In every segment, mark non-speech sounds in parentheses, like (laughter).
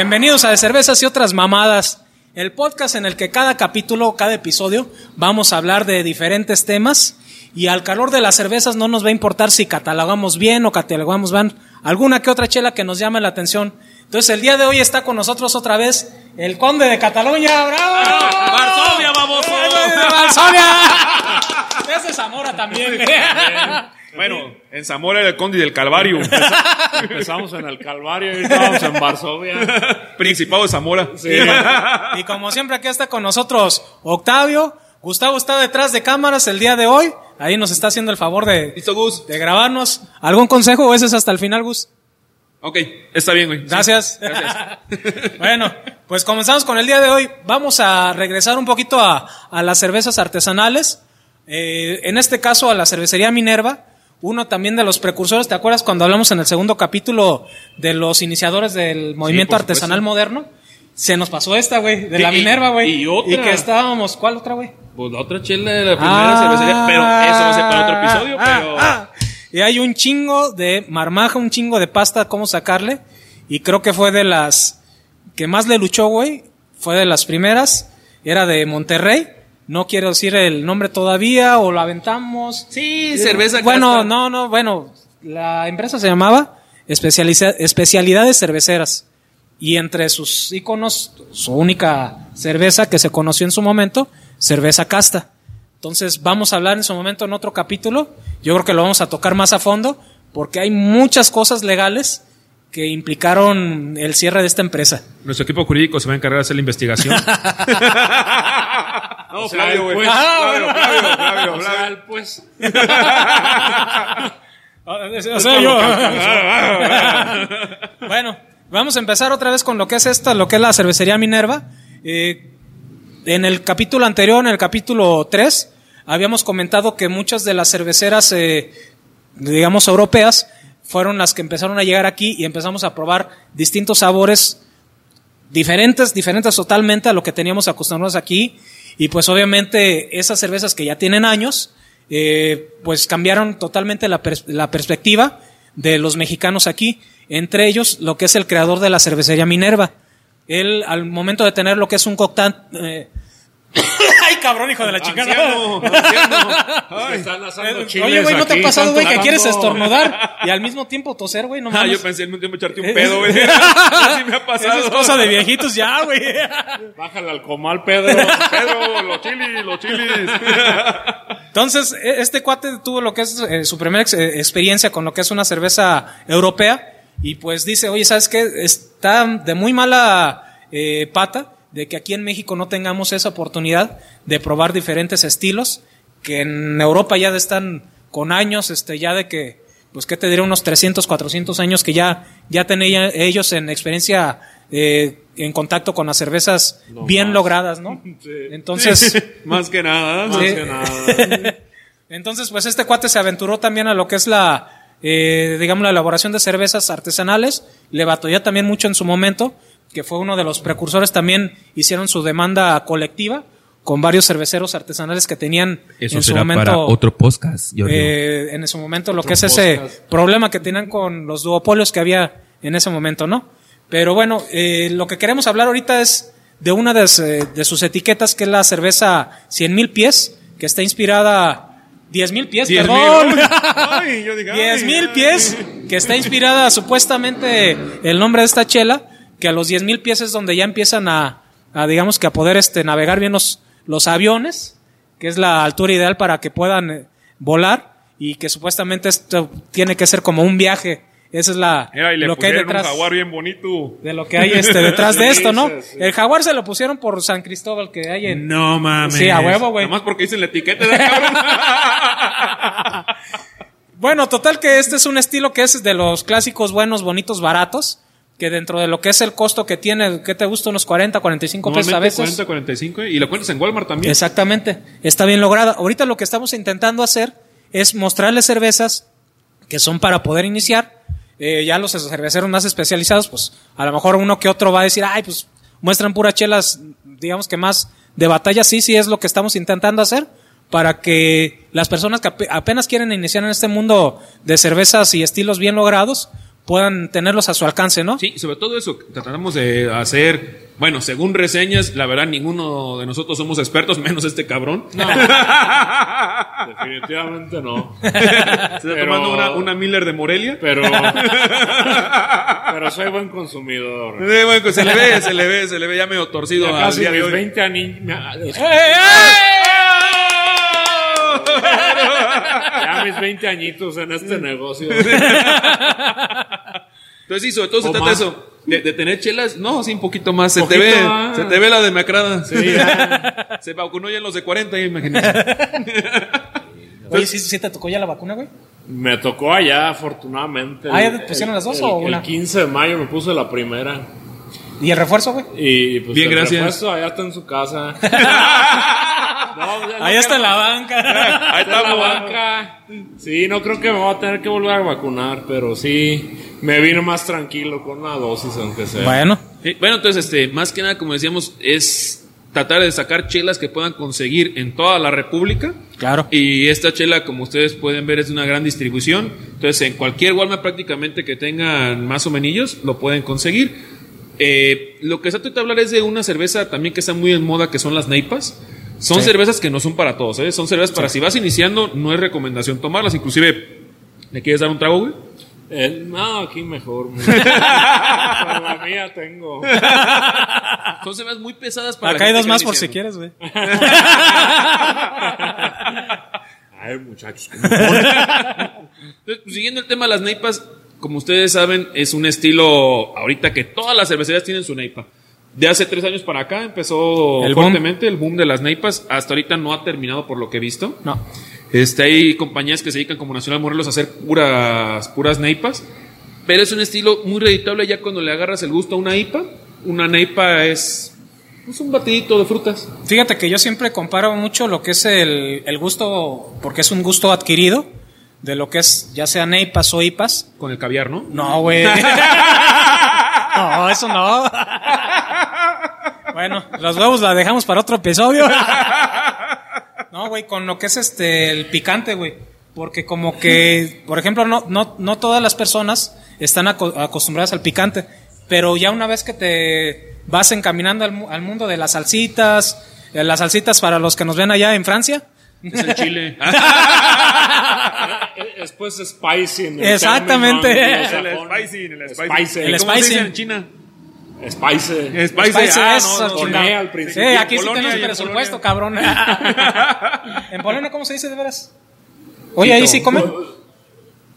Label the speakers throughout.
Speaker 1: Bienvenidos a De Cervezas y otras mamadas, el podcast en el que cada capítulo, cada episodio, vamos a hablar de diferentes temas y al calor de las cervezas no nos va a importar si catalogamos bien o catalogamos mal alguna que otra chela que nos llame la atención. Entonces el día de hoy está con nosotros otra vez el conde de Cataluña, bravo.
Speaker 2: Varsovia, baboso.
Speaker 1: Varsovia. Es de Zamora también.
Speaker 2: Bueno, en Zamora era el conde del Calvario. (laughs)
Speaker 3: Empezamos en el Calvario y estábamos en Varsovia.
Speaker 2: Principado de Zamora. (laughs)
Speaker 1: Y como siempre aquí está con nosotros Octavio. Gustavo está detrás de cámaras el día de hoy. Ahí nos está haciendo el favor de,
Speaker 2: ¿Listo, Gus?
Speaker 1: de grabarnos. ¿Algún consejo o ese es hasta el final, Gus?
Speaker 2: Ok, está bien, güey.
Speaker 1: Gracias.
Speaker 2: Gracias. (laughs)
Speaker 1: bueno, pues comenzamos con el día de hoy. Vamos a regresar un poquito a, a las cervezas artesanales. Eh, en este caso a la cervecería Minerva. Uno también de los precursores, ¿te acuerdas cuando hablamos en el segundo capítulo de los iniciadores del movimiento artesanal moderno? Se nos pasó esta, güey, de la
Speaker 3: Y-
Speaker 1: Minerva, güey.
Speaker 3: y otra.
Speaker 1: que estábamos, ¿cuál otra, güey?
Speaker 3: Pues la otra chela de la primera cervecería. Pero eso va a ser para otro episodio.
Speaker 1: Ah,
Speaker 3: pero
Speaker 1: ah. Y hay un chingo de marmaja, un chingo de pasta, cómo sacarle. Y creo que fue de las que más le luchó, güey. Fue de las primeras. Era de Monterrey. No quiero decir el nombre todavía o lo aventamos.
Speaker 2: Sí, cerveza
Speaker 1: Bueno,
Speaker 2: casta.
Speaker 1: no, no, bueno. La empresa se llamaba Especializa- Especialidades Cerveceras. Y entre sus iconos, su única cerveza que se conoció en su momento, cerveza casta. Entonces vamos a hablar en su momento en otro capítulo. Yo creo que lo vamos a tocar más a fondo porque hay muchas cosas legales que implicaron el cierre de esta empresa.
Speaker 2: Nuestro equipo jurídico se va a encargar de hacer la investigación. (laughs) (laughs) no,
Speaker 3: O sea, el pues.
Speaker 1: Ah,
Speaker 2: Flavio, Flavio, (laughs) Flavio,
Speaker 3: o sea, el pues.
Speaker 1: O sea, yo. bueno, vamos a empezar otra vez con lo que es esta, lo que es la cervecería Minerva. Eh, en el capítulo anterior, en el capítulo 3, habíamos comentado que muchas de las cerveceras, eh, digamos, europeas, fueron las que empezaron a llegar aquí y empezamos a probar distintos sabores diferentes, diferentes totalmente a lo que teníamos acostumbrados aquí. Y pues obviamente esas cervezas que ya tienen años, eh, pues cambiaron totalmente la, la perspectiva de los mexicanos aquí. Entre ellos, lo que es el creador de la cervecería Minerva. Él, al momento de tener lo que es un cóctel... (laughs) ¡Ay, cabrón, hijo de la chingada!
Speaker 2: Anciano, anciano.
Speaker 3: Están asando
Speaker 1: Oye, güey, ¿no te ha pasado, güey, que quieres estornudar y al mismo tiempo toser, güey? No
Speaker 2: Ah,
Speaker 1: mames.
Speaker 2: yo pensé en un tiempo echarte un pedo, güey. (laughs) Así me ha pasado.
Speaker 1: Esa es cosa de viejitos ya, güey.
Speaker 3: Bájale al comal, Pedro.
Speaker 2: Pedro, los chilis, los chilis.
Speaker 1: Entonces, e- este cuate tuvo lo que es eh, su primera ex- eh, experiencia con lo que es una cerveza europea y pues dice, oye, ¿sabes qué? Está de muy mala eh, pata de que aquí en México no tengamos esa oportunidad de probar diferentes estilos que en Europa ya están con años, este, ya de que, pues, ¿qué te diré? Unos 300, 400 años que ya, ya tenían ellos en experiencia eh, en contacto con las cervezas
Speaker 3: No
Speaker 1: bien
Speaker 3: más.
Speaker 1: logradas, ¿no? (laughs) Entonces... (laughs)
Speaker 2: Más que nada. (laughs)
Speaker 3: Más
Speaker 1: Sí.
Speaker 3: que nada.
Speaker 1: Entonces, pues este cuate se aventuró también a lo que es la, eh, digamos, la elaboración de cervezas artesanales. Le batalló también mucho en su momento, que fue uno de los precursores también hicieron su demanda colectiva con varios cerveceros artesanales que tenían
Speaker 4: Eso
Speaker 1: en su
Speaker 4: será
Speaker 1: momento
Speaker 4: para otro podcast, Giorgio.
Speaker 1: eh, en su momento lo que es ese
Speaker 3: podcast.
Speaker 1: problema que tenían con los duopolios que había en ese momento, ¿no? Pero bueno, eh, lo que queremos hablar ahorita es de una de, de sus etiquetas que es la cerveza 100 mil pies, que está inspirada 10 mil pies,
Speaker 2: 10,000.
Speaker 1: perdón. (laughs)
Speaker 2: Ay, yo digo, ay,
Speaker 1: 10 mil
Speaker 2: ay.
Speaker 1: pies, que está inspirada supuestamente el nombre de esta chela, que a los 10 mil pies es donde ya empiezan a, a, digamos que a poder este, navegar bien los, los aviones, que es la altura ideal para que puedan eh, volar y que supuestamente esto tiene que ser como un viaje. Esa es la,
Speaker 2: Mira, y le
Speaker 1: lo que hay
Speaker 2: pusieron
Speaker 1: detrás
Speaker 2: un jaguar bien bonito.
Speaker 1: de lo que hay este, detrás de (laughs) esto, ¿no?
Speaker 3: Sí, sí.
Speaker 1: El jaguar se lo pusieron por San Cristóbal que hay en...
Speaker 2: No mames.
Speaker 1: Sí, a huevo, güey.
Speaker 2: Nomás porque dicen la etiqueta de cabrón. (laughs)
Speaker 1: Bueno, total que este es un estilo que es de los clásicos buenos, bonitos, baratos, que dentro de lo que es el costo que tiene, ¿qué te gusta? Unos 40, 45 pesos a veces.
Speaker 2: 40, 45. Y lo cuentas en Walmart también.
Speaker 1: Exactamente, está bien lograda. Ahorita lo que estamos intentando hacer es mostrarles cervezas que son para poder iniciar. Eh, ya los cerveceros más especializados, pues a lo mejor uno que otro va a decir, ay, pues muestran puras chelas, digamos que más de batalla. Sí, sí es lo que estamos intentando hacer para que las personas que ape- apenas quieren iniciar en este mundo de cervezas y estilos bien logrados, puedan tenerlos a su alcance, ¿no?
Speaker 2: Sí, sobre todo eso, tratamos de hacer, bueno, según reseñas, la verdad ninguno de nosotros somos expertos, (laughs) menos este cabrón. (laughs)
Speaker 3: Definitivamente no.
Speaker 2: Se está
Speaker 3: Pero-
Speaker 2: tomando una, una Miller de Morelia.
Speaker 3: Pero. (laughs) pero soy buen consumidor.
Speaker 2: Eh, bueno, pues se le ve, se le ve, se le ve ya medio torcido
Speaker 3: Ya casi
Speaker 2: día de
Speaker 3: mis
Speaker 2: hoy.
Speaker 3: 20 años. Ya mis 20 añitos en este negocio.
Speaker 2: Entonces sí, sobre todo se trata de eso, de, de tener chelas, no, sí, un poquito más, se te ve,
Speaker 3: ah.
Speaker 2: se te ve la demacrada.
Speaker 3: Sí. (laughs)
Speaker 2: Se vacunó ya en los de 40, imagínate. (laughs)
Speaker 1: Oye, ¿sí, sí te tocó ya la vacuna, güey?
Speaker 3: Me tocó allá, afortunadamente.
Speaker 1: Ah, ¿ya te pusieron las dos o una?
Speaker 3: El 15 de mayo me puse la primera.
Speaker 1: ¿Y el refuerzo, güey?
Speaker 3: Y pues
Speaker 2: Bien,
Speaker 3: el
Speaker 2: gracias.
Speaker 3: refuerzo allá está en su casa. (laughs) No, ya no
Speaker 1: Ahí está la banca.
Speaker 2: Ahí
Speaker 3: está
Speaker 2: está,
Speaker 3: la banca. Sí, no creo que me voy a tener que volver a vacunar, pero sí me vino más tranquilo con la dosis, aunque sea.
Speaker 1: bueno,
Speaker 2: Sí, Bueno, entonces, este, más que nada, como decíamos, es tratar de sacar chelas que puedan conseguir en toda la República.
Speaker 1: claro.
Speaker 2: Y esta chela, como ustedes pueden ver, es de una gran distribución. Entonces, en cualquier Walmart prácticamente que tengan más o menos, lo pueden conseguir. Eh, lo que se trata de hablar es de una cerveza también que está muy en moda, que son las neipas. Son
Speaker 1: Sí.
Speaker 2: cervezas que no son para todos, ¿eh? Son cervezas para si vas iniciando, no es recomendación tomarlas. Inclusive, ¿le quieres dar un trago, güey?
Speaker 3: Eh, no, aquí mejor. Pero (laughs) la mía tengo.
Speaker 2: Son cervezas muy pesadas para la
Speaker 1: Acá hay dos más por si quieres, güey. (laughs)
Speaker 3: Ay, muchachos.
Speaker 2: Entonces, pues, siguiendo el tema de las neipas, como ustedes saben, es un estilo ahorita que todas las cervecerías tienen su neipa. De hace tres años para acá empezó
Speaker 1: El boom.
Speaker 2: fuertemente el boom de las neipas. Hasta ahorita no ha terminado por lo que he visto.
Speaker 1: No.
Speaker 2: Este, hay compañías que se dedican como Nacional Morelos a hacer puras, puras neipas. Pero es un estilo muy reditable ya cuando le agarras el gusto a una IPA. Una neipa es, es un batidito de frutas.
Speaker 1: Fíjate que yo siempre comparo mucho lo que es el, el gusto, porque es un gusto adquirido, de lo que es ya sea neipas o ipas.
Speaker 2: Con el caviar, ¿no?
Speaker 1: No, güey. (laughs) no, eso no. bueno, los huevos la dejamos para otro episodio. (laughs) no, güey, con lo que es este el picante, güey. Porque como que, (laughs) por ejemplo, no, no, no todas las personas están aco- acostumbradas al picante. Pero ya una vez que te vas encaminando al, mu- al mundo de las salsitas, eh, las salsitas para los que nos ven allá en Francia.
Speaker 2: Es el chile. (laughs)
Speaker 3: Después spicy. En el
Speaker 1: Exactamente.
Speaker 2: el spicy, el spicy.
Speaker 3: Spicy.
Speaker 1: El
Speaker 2: ¿Cómo se dice
Speaker 1: spicy.
Speaker 2: en China?
Speaker 3: Spicy.
Speaker 2: Spicy.
Speaker 1: Spicy,
Speaker 2: Ah,
Speaker 1: eso,
Speaker 2: no, no,
Speaker 3: al principio.
Speaker 1: Sí, aquí
Speaker 2: Polonia
Speaker 1: sí tenemos presupuesto,
Speaker 2: Polonia.
Speaker 1: cabrón. (laughs) ¿En Polonia cómo se dice de veras? Oye, ahí sí comen.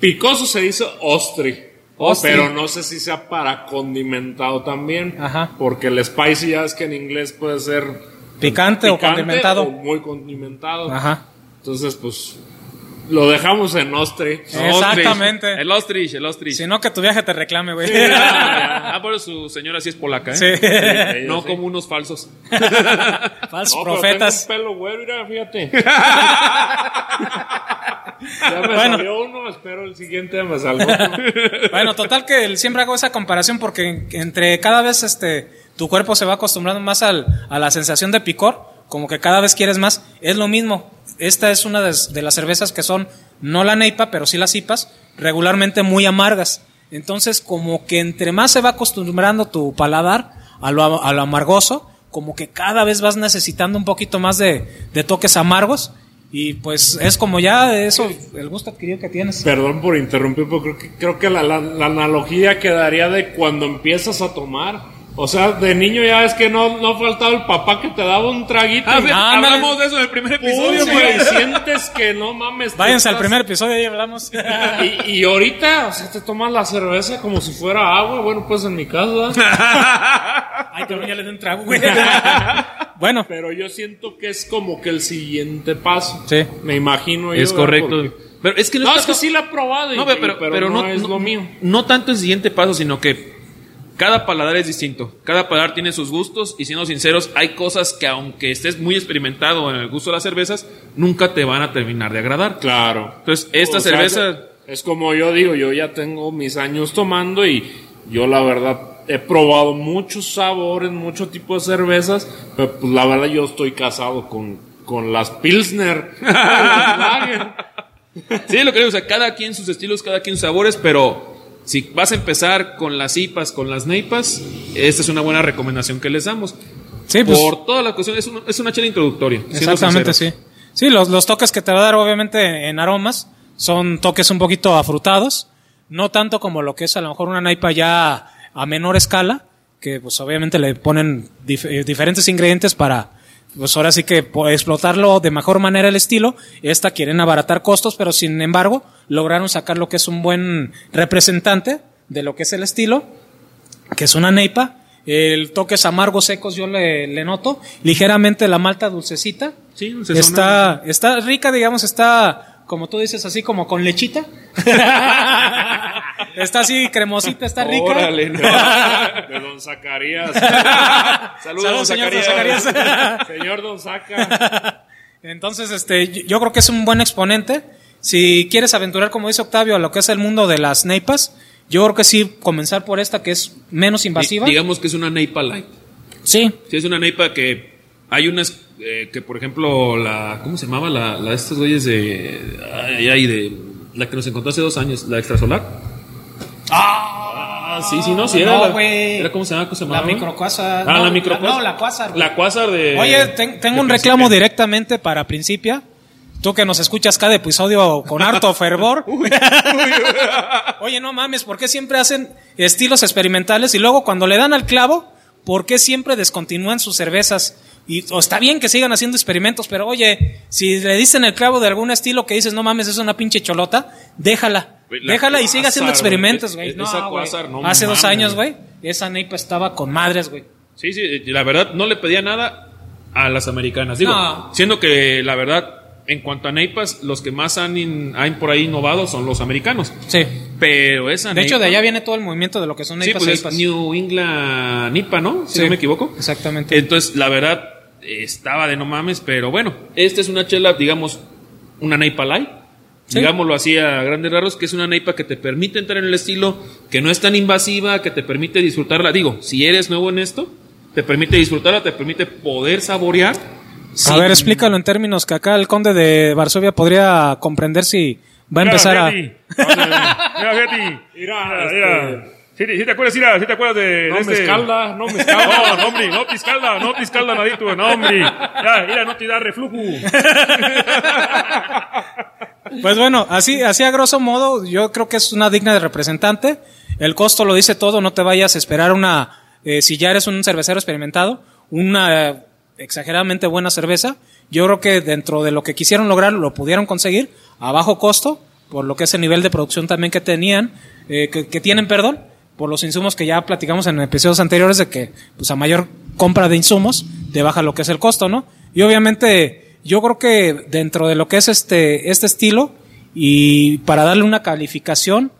Speaker 3: Picoso se dice ostri.
Speaker 1: Ostri.
Speaker 3: Pero no sé si sea para condimentado también.
Speaker 1: Ajá.
Speaker 3: Porque el spicy ya es que en inglés puede ser
Speaker 1: Picante, o
Speaker 3: picante
Speaker 1: condimentado.
Speaker 3: o muy condimentado.
Speaker 1: Ajá.
Speaker 3: Entonces, pues lo dejamos en ostri.
Speaker 1: Exactamente.
Speaker 2: El ostrich, el ostrich.
Speaker 1: Si no, que tu viaje te reclame, güey. (laughs)
Speaker 2: Ah, por eso su señora sí es polaca, ¿eh?
Speaker 1: Sí.
Speaker 2: No como unos falsos. (laughs)
Speaker 1: Falsos
Speaker 3: No, pero
Speaker 1: profetas.
Speaker 3: tengo un pelo güero, mira, fíjate. (laughs) ya me
Speaker 1: Bueno.
Speaker 3: salió uno, espero el siguiente me salga otro.
Speaker 1: Bueno, total que siempre hago esa comparación porque entre cada vez este tu cuerpo se va acostumbrando más al, a la sensación de picor, como que cada vez quieres más. Es lo mismo. Esta es una de, las cervezas que son no la neipa, pero sí las IPAs, regularmente muy amargas. Entonces, como que entre más se va acostumbrando tu paladar a lo, a lo amargoso, como que cada vez vas necesitando un poquito más de, de toques amargos. Y pues es como ya eso, el gusto adquirido que tienes.
Speaker 3: Perdón por interrumpir, pero creo que, creo que la- la analogía quedaría de cuando empiezas a tomar. O sea, de niño ya es que no, no faltaba el papá que te daba un traguito.
Speaker 2: Ah,
Speaker 3: y-
Speaker 2: hablamos de eso en el primer episodio,
Speaker 3: güey,
Speaker 2: güey.
Speaker 3: sientes que no mames.
Speaker 1: Váyanse al primer episodio y hablamos. (laughs)
Speaker 3: Y, y ahorita, o sea, te tomas la cerveza como si fuera agua. Bueno, pues en mi casa. (laughs)
Speaker 1: Ay, cabrón, ya le di un trago, güey. (laughs) bueno,
Speaker 3: Pero yo siento que es como que el siguiente paso.
Speaker 1: Sí.
Speaker 3: Me imagino yo.
Speaker 2: Es correcto.
Speaker 3: Porque-
Speaker 2: Pero es que no,
Speaker 3: No, es que sí la he probado, y-
Speaker 2: No, pero,
Speaker 3: y-
Speaker 2: pero, no,
Speaker 3: es
Speaker 2: no-
Speaker 3: lo mío.
Speaker 2: No tanto el siguiente paso, sino que cada paladar es distinto. Cada paladar tiene sus gustos y siendo sinceros, hay cosas que aunque estés muy experimentado en el gusto de las cervezas, nunca te van a terminar de agradar.
Speaker 3: Claro.
Speaker 2: Entonces, esta
Speaker 3: O sea,
Speaker 2: cerveza...
Speaker 3: es como yo digo, yo ya tengo mis años tomando y yo la verdad he probado muchos sabores, muchos tipos de cervezas, pero pues la verdad yo estoy casado con, con las Pilsner. (laughs)
Speaker 2: Sí, lo que digo, o sea, cada quien sus estilos, cada quien sus sabores, pero Si vas a empezar con las IPAs, con las NEIPAs, esta es una buena recomendación que les damos.
Speaker 1: Sí, pues,
Speaker 2: Por toda la cuestión, es una, es una chela introductoria.
Speaker 1: exactamente, sí. Sí, los, los toques que te va a dar, obviamente, en aromas, son toques un poquito afrutados. No tanto como lo que es a lo mejor una naipa ya a menor escala, que pues obviamente le ponen dif- eh, diferentes ingredientes para, pues ahora sí que po- explotarlo de mejor manera el estilo. Esta quieren abaratar costos, pero sin embargo lograron sacar lo que es un buen representante de lo que es el estilo, que es una neipa. El toques amargos secos yo le, le noto. Ligeramente la malta dulcecita.
Speaker 2: Sí, sazonado.
Speaker 1: Está, está rica, digamos, está, como tú dices, así como con lechita. (laughs) está así cremosita, está rica.
Speaker 2: Órale, no. (laughs)
Speaker 3: De don Zacarías.
Speaker 2: Saludos,
Speaker 1: Saludos, señor
Speaker 2: Zacarías.
Speaker 1: Zacarías.
Speaker 3: Señor don Zaca.
Speaker 1: Entonces, este, yo- creo que es un buen exponente. Si quieres aventurar, como dice Octavio, a lo que es el mundo de las neipas, yo creo que sí, comenzar por esta que es menos invasiva.
Speaker 2: Di- Digamos que es una Neipa Light.
Speaker 1: Sí,
Speaker 2: Sí, es una Neipa que hay unas eh, que, por ejemplo, la. ¿Cómo se llamaba? La, la de estos güeyes de. Ay, ay, de. La que nos encontró hace dos años, la extrasolar. Ah, sí, sí, no, sí, era.
Speaker 1: No,
Speaker 2: la-. Era como se llamaba, ¿cómo se
Speaker 1: la
Speaker 2: llamaba?
Speaker 1: microcuasar.
Speaker 2: Ah,
Speaker 1: no,
Speaker 2: la microcuasar.
Speaker 1: No, la cuasar.
Speaker 2: La cuasar de.
Speaker 1: Oye, ten- tengo
Speaker 2: de
Speaker 1: un reclamo
Speaker 2: Principia.
Speaker 1: directamente para Principia. Tú que nos escuchas cada episodio con harto (laughs) fervor. (laughs) Oye, no mames, ¿por qué siempre hacen estilos experimentales y luego cuando le dan al clavo, ¿por qué siempre descontinúan sus cervezas? Y o está bien que sigan haciendo experimentos, pero oye, si le dicen el clavo de algún estilo que dices, no mames, es una pinche cholota, déjala.
Speaker 2: La
Speaker 1: déjala y sigue haciendo experimentos, güey.
Speaker 2: es-
Speaker 1: No,
Speaker 2: no
Speaker 1: Hace dos años,
Speaker 2: güey.
Speaker 1: esa neipa estaba con madres, güey.
Speaker 2: Sí, sí, la verdad no le pedía nada a las americanas. Digo,
Speaker 1: No.
Speaker 2: siendo que la verdad, en cuanto a Neipas, los que más han, in- han por ahí innovado son los americanos.
Speaker 1: Sí.
Speaker 2: Pero esa
Speaker 1: De hecho, de allá viene todo el movimiento de lo que son
Speaker 2: Sí,
Speaker 1: neipas
Speaker 2: pues
Speaker 1: e
Speaker 2: es. New England Nipa, ¿no? Si
Speaker 1: Sí,
Speaker 2: no me equivoco.
Speaker 1: Exactamente.
Speaker 2: Entonces, la verdad, estaba de no mames, pero bueno, esta es una chela, digamos, una Neipa Light.
Speaker 1: Sí.
Speaker 2: Digámoslo así a grandes rasgos, que es una Neipa que te permite entrar en el estilo, que no es tan invasiva, que te permite disfrutarla. Digo, si eres nuevo en esto, te permite disfrutarla, te permite poder saborear.
Speaker 1: A
Speaker 2: sin-
Speaker 1: ver, explícalo en términos que acá el conde de Varsovia podría comprender si va a empezar a...
Speaker 4: Mira, Getty.
Speaker 3: Mira,
Speaker 4: Mira, ¿Sí, te- sí te acuerdas, mira, sí te acuerdas de, de
Speaker 3: No me
Speaker 4: este?
Speaker 3: escalda, no me (laughs)
Speaker 4: No,
Speaker 3: escalda.
Speaker 4: no, hombre, no te escalda, no te escalda nadito, no, hombre. Ya, mira, no te da reflujo. (laughs)
Speaker 1: Pues bueno, así, así a grosso modo, yo creo que es una digna de representante. El costo lo dice todo, no te vayas a esperar una, eh, si ya eres un cervecero experimentado, una eh, exageradamente buena cerveza. Yo creo que dentro de lo que quisieron lograr lo pudieron conseguir a bajo costo, por lo que es el nivel de producción también que tenían, eh, que, que tienen, perdón, por los insumos que ya platicamos en episodios anteriores de que, pues a mayor compra de insumos, te baja lo que es el costo, ¿no? Y obviamente, yo creo que dentro de lo que es este, este estilo, y para darle una calificación,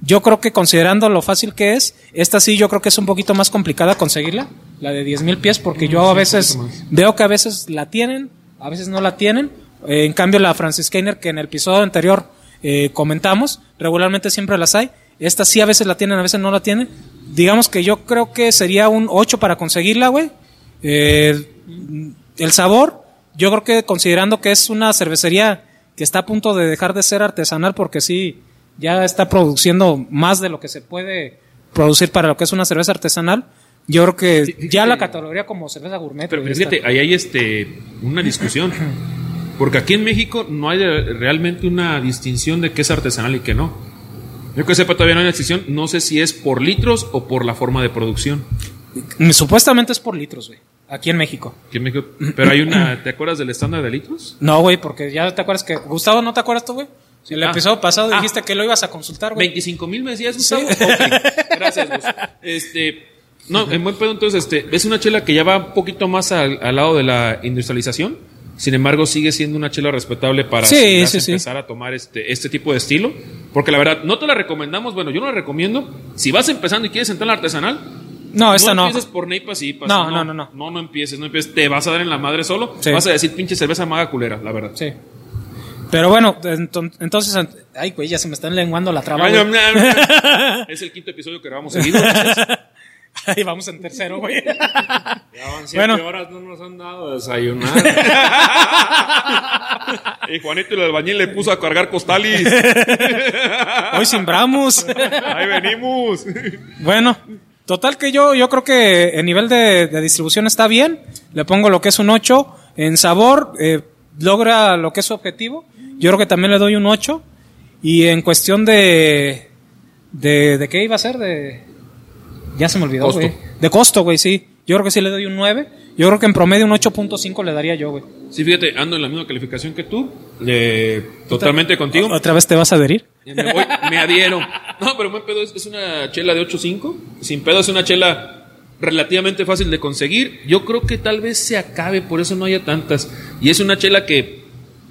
Speaker 1: yo creo que considerando lo fácil que es, esta sí yo creo que es un poquito más complicada conseguirla, la de 10.000 pies, porque yo a veces veo que a veces la tienen, a veces no la tienen. Eh, en cambio, la Francis Skinner, que en el episodio anterior eh, comentamos, regularmente siempre las hay. Esta sí a veces la tienen, a veces no la tienen. Digamos que yo creo que sería un 8 para conseguirla, güey. Eh, el sabor, yo creo que considerando que es una cervecería que está a punto de dejar de ser artesanal porque sí, ya está produciendo más de lo que se puede producir para lo que es una cerveza artesanal, yo creo que ya la categoría como cerveza gourmet.
Speaker 2: Pero fíjate, ahí hay este, una discusión. Porque aquí en México no hay realmente una distinción de qué es artesanal y qué no. Yo que sepa, todavía no hay una distinción. No sé si es por litros o por la forma de producción.
Speaker 1: Supuestamente es por litros, güey, aquí en México.
Speaker 2: Aquí en México. Pero hay una. ¿Te acuerdas del estándar de litros?
Speaker 1: No, güey, porque ya te acuerdas que... Gustavo, ¿no te acuerdas tú, güey? El
Speaker 2: Ah.
Speaker 1: episodio pasado
Speaker 2: Ah.
Speaker 1: dijiste que lo ibas a consultar, güey.
Speaker 2: 25 mil me decías, Gustavo. Ok, Gracias, Gus. Este. No, en buen pedo, entonces, este, es una chela que ya va un poquito más al, al lado de la industrialización. Sin embargo, sigue siendo una chela respetable para
Speaker 1: Sí,
Speaker 2: si vas
Speaker 1: sí,
Speaker 2: a
Speaker 1: sí.
Speaker 2: empezar a tomar este, este tipo de estilo. Porque la verdad, no te la recomendamos. Bueno, yo no la recomiendo. Si vas empezando y quieres entrar en la artesanal,
Speaker 1: No, esta no.
Speaker 2: empieces por Neipas y Ipas.
Speaker 1: No, no, no, no.
Speaker 2: No, no empieces, no empieces. Te vas a dar en la madre solo.
Speaker 1: Sí.
Speaker 2: Vas a decir pinche cerveza maga culera, la verdad.
Speaker 1: Sí. Pero bueno, enton- entonces... Ay, güey, ya se me están lenguando la traba,
Speaker 2: Ay,
Speaker 1: güey.
Speaker 2: no, no, no. (laughs) es el quinto episodio que grabamos seguido. (laughs) (laughs)
Speaker 1: Ahí vamos en tercero, güey.
Speaker 3: Ya van siete
Speaker 1: Bueno.
Speaker 3: horas, no nos han dado a desayunar. (laughs)
Speaker 2: Y Juanito el albañil le puso a cargar costales. (laughs)
Speaker 1: Hoy simbramos.
Speaker 2: Ahí venimos.
Speaker 1: Bueno, total que yo, yo creo que el nivel de, de distribución está bien. Le pongo lo que es un 8. En sabor, eh, logra lo que es su objetivo. Yo creo que también le doy un 8. Y en cuestión de. ¿De, de qué iba a ser? De. Ya se me olvidó, güey. De costo, güey, sí. Yo creo que sí le doy un 9. Yo creo que en promedio un 8.5 le daría yo, güey.
Speaker 2: Sí, fíjate, ando en la misma calificación que tú. Eh, totalmente contigo.
Speaker 1: ¿Otra vez te vas a adherir?
Speaker 2: Me, voy, me adhiero. No, pero buen pedo es, es una chela de 8.5. Sin pedo es una chela relativamente fácil de conseguir. Yo creo que tal vez se acabe, por eso no haya tantas. Y es una chela que,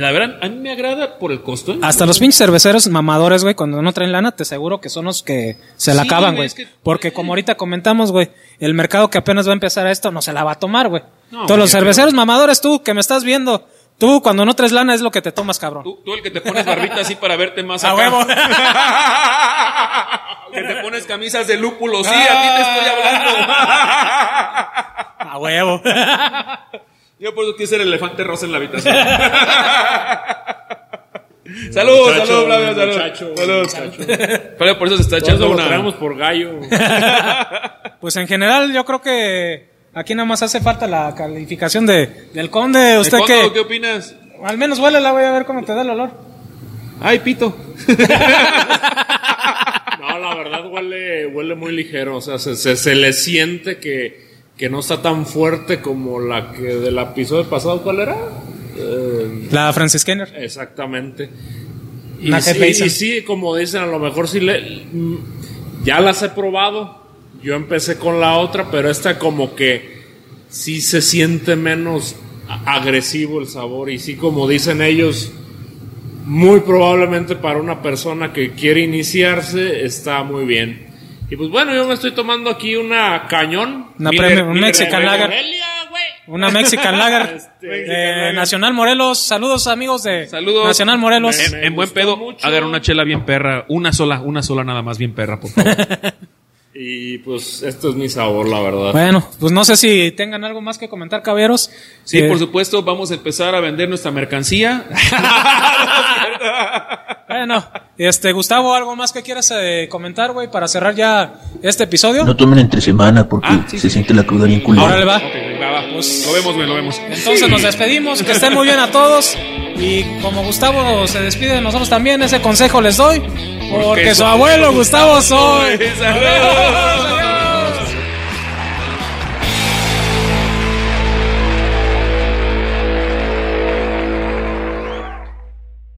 Speaker 2: la verdad, a mí me agrada por el costo. ¿eh?
Speaker 1: Hasta los pinches cerveceros mamadores, güey, cuando no traen lana, te aseguro que son los que se la
Speaker 2: Sí,
Speaker 1: acaban,
Speaker 2: güey,
Speaker 1: güey.
Speaker 2: es que-
Speaker 1: Porque como ahorita comentamos, güey, el mercado que apenas va a empezar a esto no se la va a tomar, güey.
Speaker 2: No,
Speaker 1: Todos los cerveceros mamadores, tú, que me estás viendo, tú cuando no traes lana es lo que te tomas, cabrón.
Speaker 2: Tú, tú el que te pones barbita así para verte más (laughs)
Speaker 1: A
Speaker 2: acá.
Speaker 1: huevo. (laughs)
Speaker 2: que te pones camisas de lúpulo. Sí, a ti te estoy hablando. (laughs)
Speaker 1: A huevo.
Speaker 2: Yo por eso quiero ser el elefante rosa en la habitación. (laughs) Saludos,
Speaker 3: Muchacho,
Speaker 2: saludos, Flavio, saludos.
Speaker 3: muchacho,
Speaker 2: Saludos.
Speaker 3: muchacho.
Speaker 2: Flavio por eso se está
Speaker 3: Todos
Speaker 2: echando una.
Speaker 3: por gallo. (laughs)
Speaker 1: Pues en general yo creo que aquí nada más hace falta la calificación de, del conde. ¿Usted qué?
Speaker 2: ¿Qué opinas?
Speaker 1: Al menos huélela, voy a ver cómo te da el olor.
Speaker 2: Ay, pito. (laughs)
Speaker 3: No, la verdad huele, huele muy ligero. O sea, se, se, se le siente que, que no está tan fuerte como la que del episodio pasado. ¿Cuál era? Eh,
Speaker 1: La Francis Kenner.
Speaker 3: exactamente. Y sí, y sí, como dicen, a lo mejor sí le. mm, Ya las he probado. Yo empecé con la otra, pero esta como que sí se siente menos agresivo el sabor. Y sí, como dicen ellos, muy probablemente para una persona que quiere iniciarse está muy bien. Y pues bueno, yo me estoy tomando aquí una cañón.
Speaker 1: Una
Speaker 2: Miller-
Speaker 1: premium, un
Speaker 2: Miller
Speaker 1: Mexican Lager.
Speaker 3: Morelia.
Speaker 1: Una Mexican Lager. (laughs)
Speaker 3: Este,
Speaker 1: de Nacional Morelos. Saludos, amigos de
Speaker 2: Saludos.
Speaker 1: Nacional Morelos.
Speaker 2: En,
Speaker 3: Me
Speaker 2: en buen pedo,
Speaker 3: mucho.
Speaker 2: hagan una chela bien perra. Una sola, una sola nada más bien perra, por favor. (laughs)
Speaker 3: Y pues esto es mi sabor, la verdad.
Speaker 1: Bueno, pues no sé si tengan algo más que comentar, caballeros.
Speaker 2: Sí,
Speaker 1: Eh,
Speaker 2: por supuesto, vamos a empezar a vender nuestra mercancía. (laughs)
Speaker 1: Bueno, este, Gustavo, ¿algo más que quieras eh, comentar, güey, para cerrar ya este episodio?
Speaker 5: No tomen entre semana porque
Speaker 2: Ah, sí,
Speaker 5: se
Speaker 2: sí.
Speaker 5: siente la cruda bien culera.
Speaker 1: Órale, va.
Speaker 2: Ok, Lo vemos, güey, lo vemos.
Speaker 1: Entonces nos despedimos, que estén muy bien a todos. Y como Gustavo se despide de nosotros también, ese consejo les doy. Porque, su abuelo Gustavo soy.
Speaker 2: Saludos.